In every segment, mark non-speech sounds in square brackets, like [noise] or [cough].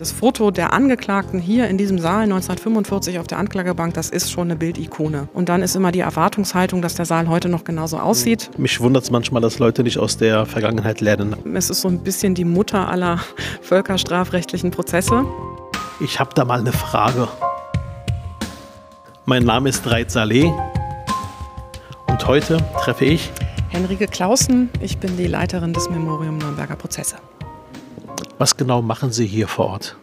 Das Foto der Angeklagten hier in diesem Saal 1945 auf der Anklagebank, das ist schon eine Bildikone. Und dann ist immer die Erwartungshaltung, dass der Saal heute noch genauso aussieht. Mich wundert es manchmal, dass Leute nicht aus der Vergangenheit lernen. Es ist so ein bisschen die Mutter aller [laughs] völkerstrafrechtlichen Prozesse. Ich habe da mal eine Frage. Mein Name ist Reit Saleh und heute treffe ich Henrike Clausen. Ich bin die Leiterin des Memorium Nürnberger Prozesse. Was genau machen Sie hier vor Ort?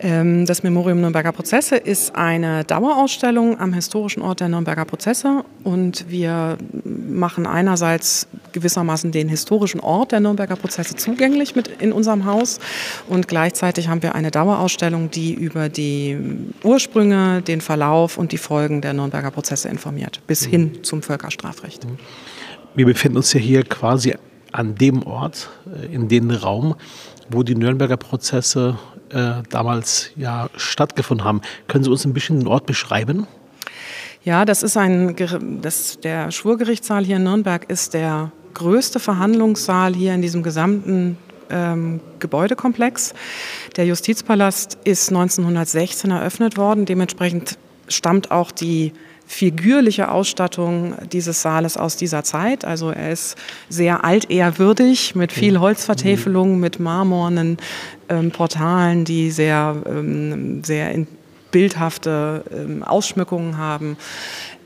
Ähm, das Memorium Nürnberger Prozesse ist eine Dauerausstellung am historischen Ort der Nürnberger Prozesse und wir machen einerseits gewissermaßen den historischen Ort der Nürnberger Prozesse zugänglich mit in unserem Haus und gleichzeitig haben wir eine Dauerausstellung, die über die Ursprünge, den Verlauf und die Folgen der Nürnberger Prozesse informiert, bis hin zum Völkerstrafrecht. Wir befinden uns ja hier quasi an dem Ort, äh, in dem Raum, wo die Nürnberger Prozesse äh, damals ja stattgefunden haben. Können Sie uns ein bisschen den Ort beschreiben? Ja, das ist ein, das, der Schwurgerichtssaal hier in Nürnberg ist der größte Verhandlungssaal hier in diesem gesamten ähm, Gebäudekomplex. Der Justizpalast ist 1916 eröffnet worden. Dementsprechend stammt auch die figürliche Ausstattung dieses Saales aus dieser Zeit. Also er ist sehr altehrwürdig mit viel Holzvertäfelung, mit marmornen ähm, Portalen, die sehr, ähm, sehr bildhafte ähm, Ausschmückungen haben.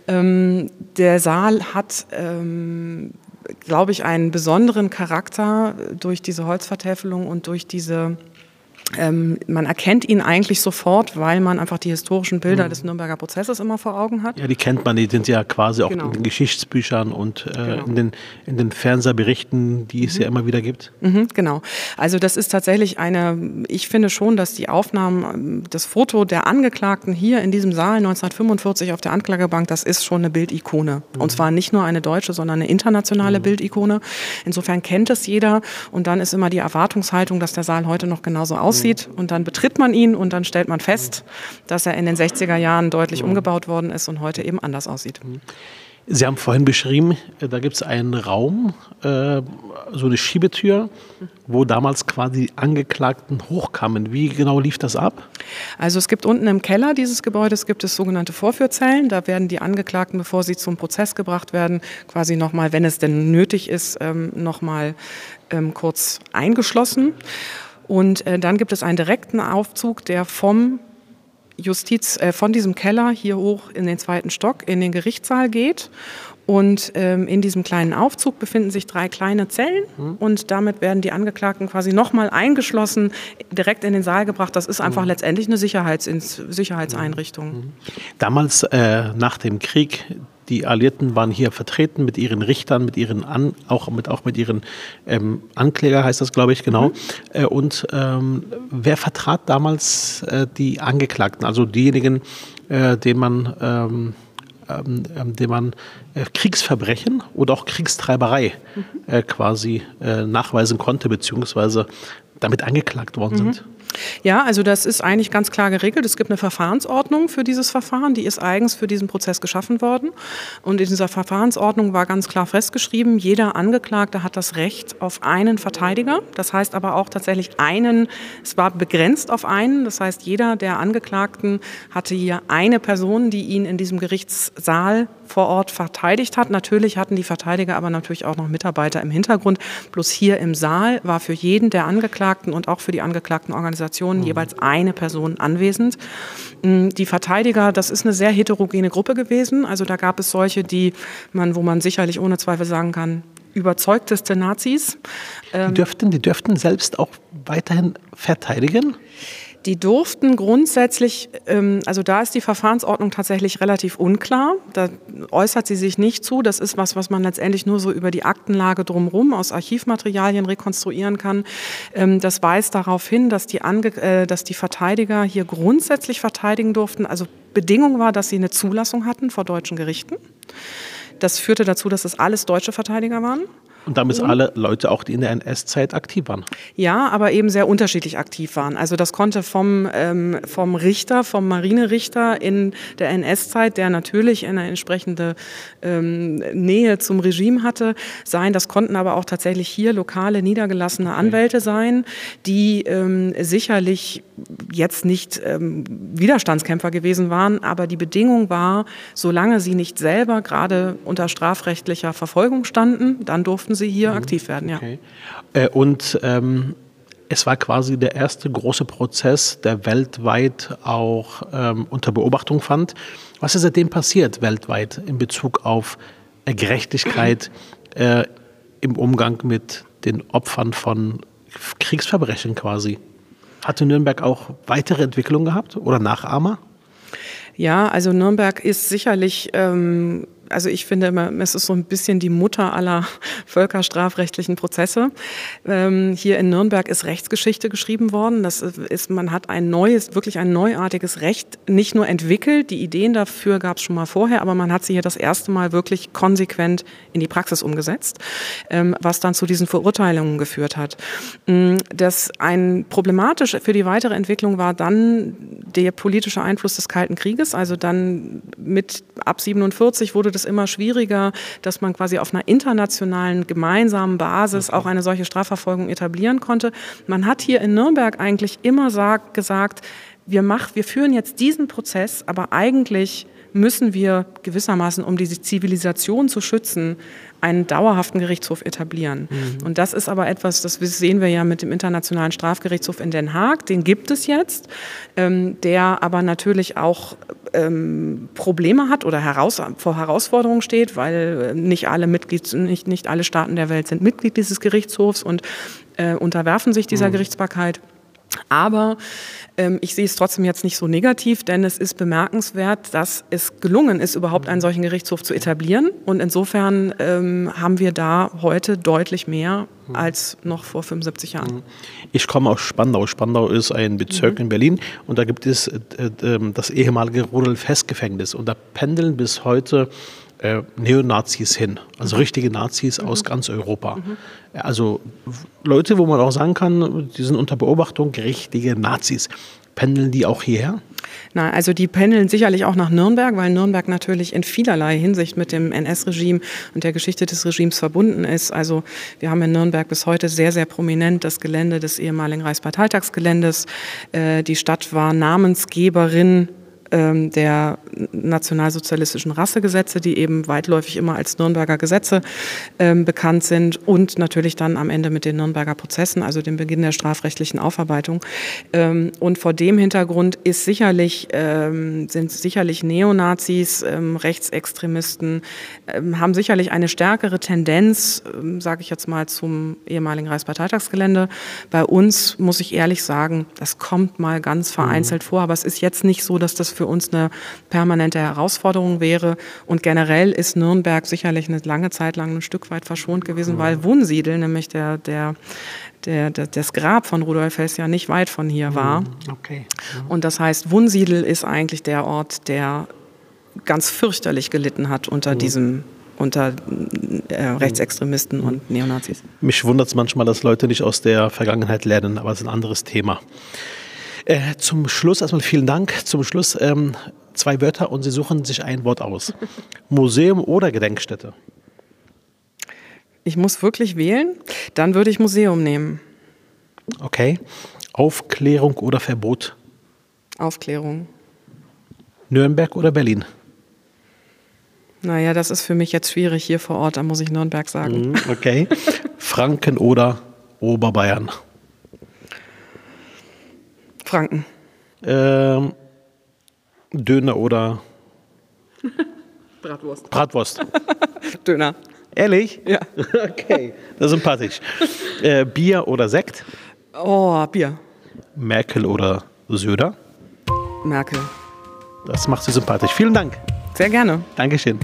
Ähm, der Saal hat ähm, glaube ich, einen besonderen Charakter durch diese Holzvertäfelung und durch diese ähm, man erkennt ihn eigentlich sofort, weil man einfach die historischen Bilder mhm. des Nürnberger Prozesses immer vor Augen hat. Ja, die kennt man, die sind ja quasi auch genau. in den Geschichtsbüchern und äh, genau. in, den, in den Fernsehberichten, die es mhm. ja immer wieder gibt. Mhm, genau. Also das ist tatsächlich eine, ich finde schon, dass die Aufnahmen, das Foto der Angeklagten hier in diesem Saal 1945 auf der Anklagebank, das ist schon eine Bildikone. Und mhm. zwar nicht nur eine deutsche, sondern eine internationale mhm. Bildikone. Insofern kennt es jeder und dann ist immer die Erwartungshaltung, dass der Saal heute noch genauso aussieht aussieht und dann betritt man ihn und dann stellt man fest, dass er in den 60er Jahren deutlich umgebaut worden ist und heute eben anders aussieht. Sie haben vorhin beschrieben, äh, da gibt es einen Raum, äh, so eine Schiebetür, wo damals quasi Angeklagten hochkamen. Wie genau lief das ab? Also es gibt unten im Keller dieses Gebäudes gibt es sogenannte Vorführzellen. Da werden die Angeklagten, bevor sie zum Prozess gebracht werden, quasi nochmal, wenn es denn nötig ist, ähm, nochmal ähm, kurz eingeschlossen. Und äh, dann gibt es einen direkten Aufzug, der vom Justiz, äh, von diesem Keller hier hoch in den zweiten Stock in den Gerichtssaal geht. Und ähm, in diesem kleinen Aufzug befinden sich drei kleine Zellen mhm. und damit werden die Angeklagten quasi nochmal eingeschlossen, direkt in den Saal gebracht. Das ist einfach mhm. letztendlich eine Sicherheits Sicherheitseinrichtung. Mhm. Damals äh, nach dem Krieg die Alliierten waren hier vertreten mit ihren Richtern, mit ihren An, auch mit auch mit ihren ähm, Ankläger heißt das, glaube ich, genau. Mhm. Äh, und ähm, wer vertrat damals äh, die Angeklagten, also diejenigen, äh, denen man ähm, ähm, ähm dem man äh, Kriegsverbrechen oder auch Kriegstreiberei mhm. äh, quasi nachweisen konnte, beziehungsweise damit angeklagt worden mhm. sind. Ja, also das ist eigentlich ganz klar geregelt. Es gibt eine Verfahrensordnung für dieses Verfahren, die ist eigens für diesen Prozess geschaffen worden. Und in dieser Verfahrensordnung war ganz klar festgeschrieben, jeder Angeklagte hat das Recht auf einen Verteidiger. Das heißt aber auch tatsächlich einen, es war begrenzt auf einen. Das heißt, jeder der Angeklagten hatte hier eine Person, die ihn in diesem Gerichtssaal vor Ort verteidigt hat. Natürlich hatten die Verteidiger aber natürlich auch noch Mitarbeiter im Hintergrund. Bloß hier im Saal war für jeden der Angeklagten und auch für die angeklagten Organisationen mhm. jeweils eine Person anwesend. Mm, die Verteidiger, das ist eine sehr heterogene Gruppe gewesen. Also da gab es solche, die man, wo man sicherlich ohne Zweifel sagen kann, überzeugteste Nazis. Die ähm, dürften, die dürften selbst auch weiterhin verteidigen? Die durften grundsätzlich, ähm, also da ist die Verfahrensordnung tatsächlich relativ unklar. Da äußert sie sich nicht zu. Das ist was, was man letztendlich nur so über die Aktenlage drumherum aus Archivmaterialien rekonstruieren kann. Ähm, das weist darauf hin, dass die, Ange äh, dass die Verteidiger hier grundsätzlich verteidigen durften. Also Bedingung war, dass sie eine Zulassung hatten vor deutschen Gerichten. Das führte dazu, dass es alles deutsche Verteidiger waren. Und damit alle Leute auch, die in der NS-Zeit aktiv waren. Ja, aber eben sehr unterschiedlich aktiv waren. Also das konnte vom, ähm, vom Richter, vom Marinerichter in der NS-Zeit, der natürlich eine entsprechende ähm, Nähe zum Regime hatte, sein. Das konnten aber auch tatsächlich hier lokale niedergelassene Anwälte sein, die ähm, sicherlich jetzt nicht ähm, Widerstandskämpfer gewesen waren, aber die Bedingung war, solange sie nicht selber gerade unter strafrechtlicher Verfolgung standen, dann durften sie hier mhm. aktiv werden. Ja. Okay. Äh, und ähm, es war quasi der erste große Prozess, der weltweit auch ähm, unter Beobachtung fand. Was ist seitdem passiert weltweit in Bezug auf Gerechtigkeit äh, im Umgang mit den Opfern von Kriegsverbrechen quasi? Hatte Nürnberg auch weitere Entwicklungen gehabt oder Nachahmer? Ja, also Nürnberg ist sicherlich ähm, also ich finde immer, es ist so ein bisschen die Mutter aller [laughs] völkerstrafrechtlichen Prozesse. Ähm, hier in Nürnberg ist Rechtsgeschichte geschrieben worden. Das ist, man hat ein neues, wirklich ein neuartiges Recht nicht nur entwickelt, die Ideen dafür gab es schon mal vorher, aber man hat sie hier das erste Mal wirklich konsequent in die Praxis umgesetzt, ähm, was dann zu diesen Verurteilungen geführt hat. Mm, das ein problematisch für die weitere Entwicklung war dann der politische Einfluss des Kalten Krieges, also dann mit ab 47 wurde es immer schwieriger, dass man quasi auf einer internationalen gemeinsamen Basis auch eine solche Strafverfolgung etablieren konnte. Man hat hier in Nürnberg eigentlich immer sagt, gesagt, wir, mach, wir führen jetzt diesen Prozess, aber eigentlich müssen wir gewissermaßen, um diese Zivilisation zu schützen, einen dauerhaften Gerichtshof etablieren. Mhm. Und das ist aber etwas, das sehen wir ja mit dem Internationalen Strafgerichtshof in Den Haag, den gibt es jetzt, ähm, der aber natürlich auch ähm, Probleme hat oder heraus, vor Herausforderungen steht, weil äh, nicht alle Mitglied, nicht, nicht alle Staaten der Welt sind Mitglied dieses Gerichtshofs und äh, unterwerfen sich dieser mhm. Gerichtsbarkeit. Aber ähm, ich sehe es trotzdem jetzt nicht so negativ, denn es ist bemerkenswert, dass es gelungen ist, überhaupt einen solchen Gerichtshof zu etablieren. Und insofern ähm, haben wir da heute deutlich mehr als noch vor 75 Jahren. Ich komme aus Spandau. Spandau ist ein Bezirk mhm. in Berlin und da gibt es äh, äh, das ehemalige Rudolf-Hess-Gefängnis. Und da pendeln bis heute äh, Neonazis hin, also mhm. richtige Nazis mhm. aus ganz Europa. Mhm. Also Leute, wo man auch sagen kann, die sind unter Beobachtung, richtige Nazis. Pendeln die auch hierher? Na, also die pendeln sicherlich auch nach Nürnberg, weil Nürnberg natürlich in vielerlei Hinsicht mit dem NS-Regime und der Geschichte des Regimes verbunden ist. Also wir haben in Nürnberg bis heute sehr, sehr prominent das Gelände des ehemaligen Reichsparteitagsgeländes. Äh, die Stadt war Namensgeberin der nationalsozialistischen Rassegesetze, die eben weitläufig immer als Nürnberger Gesetze ähm, bekannt sind und natürlich dann am Ende mit den Nürnberger Prozessen, also dem Beginn der strafrechtlichen Aufarbeitung. Ähm, und vor dem Hintergrund ist sicherlich, ähm, sind sicherlich Neonazis, ähm, Rechtsextremisten, ähm, haben sicherlich eine stärkere Tendenz, sage ich jetzt mal, zum ehemaligen Reichsparteitagsgelände. Bei uns muss ich ehrlich sagen, das kommt mal ganz vereinzelt mhm. vor, aber es ist jetzt nicht so, dass das für uns eine permanente Herausforderung wäre. Und generell ist Nürnberg sicherlich eine lange Zeit lang ein Stück weit verschont gewesen, weil Wunsiedel, nämlich der, der, der, der, das Grab von Rudolf Hess ja nicht weit von hier war. Mhm. Okay. Und das heißt, Wunsiedel ist eigentlich der Ort, der ganz fürchterlich gelitten hat unter mhm. diesem unter äh, Rechtsextremisten und Neonazis. Mich wundert es manchmal, dass Leute nicht aus der Vergangenheit lernen, aber es ist ein anderes Thema. Äh, zum Schluss erstmal vielen Dank. Zum Schluss ähm, zwei Wörter und Sie suchen sich ein Wort aus. [laughs] Museum oder Gedenkstätte? Ich muss wirklich wählen. Dann würde ich Museum nehmen. Okay. Aufklärung oder Verbot? Aufklärung. Nürnberg oder Berlin? Naja, das ist für mich jetzt schwierig hier vor Ort, da muss ich Nürnberg sagen. Mhm, okay. [laughs] Franken oder Oberbayern? Franken. Ähm, Döner oder [laughs] Bratwurst. Bratwurst. [laughs] Döner. Ehrlich? Ja. [laughs] Okay, das ist sympathisch. Äh, Bier oder Sekt? Oh, Bier. Merkel oder Söder? Merkel. Das macht sie sympathisch. Vielen Dank. Sehr gerne. Dankeschön.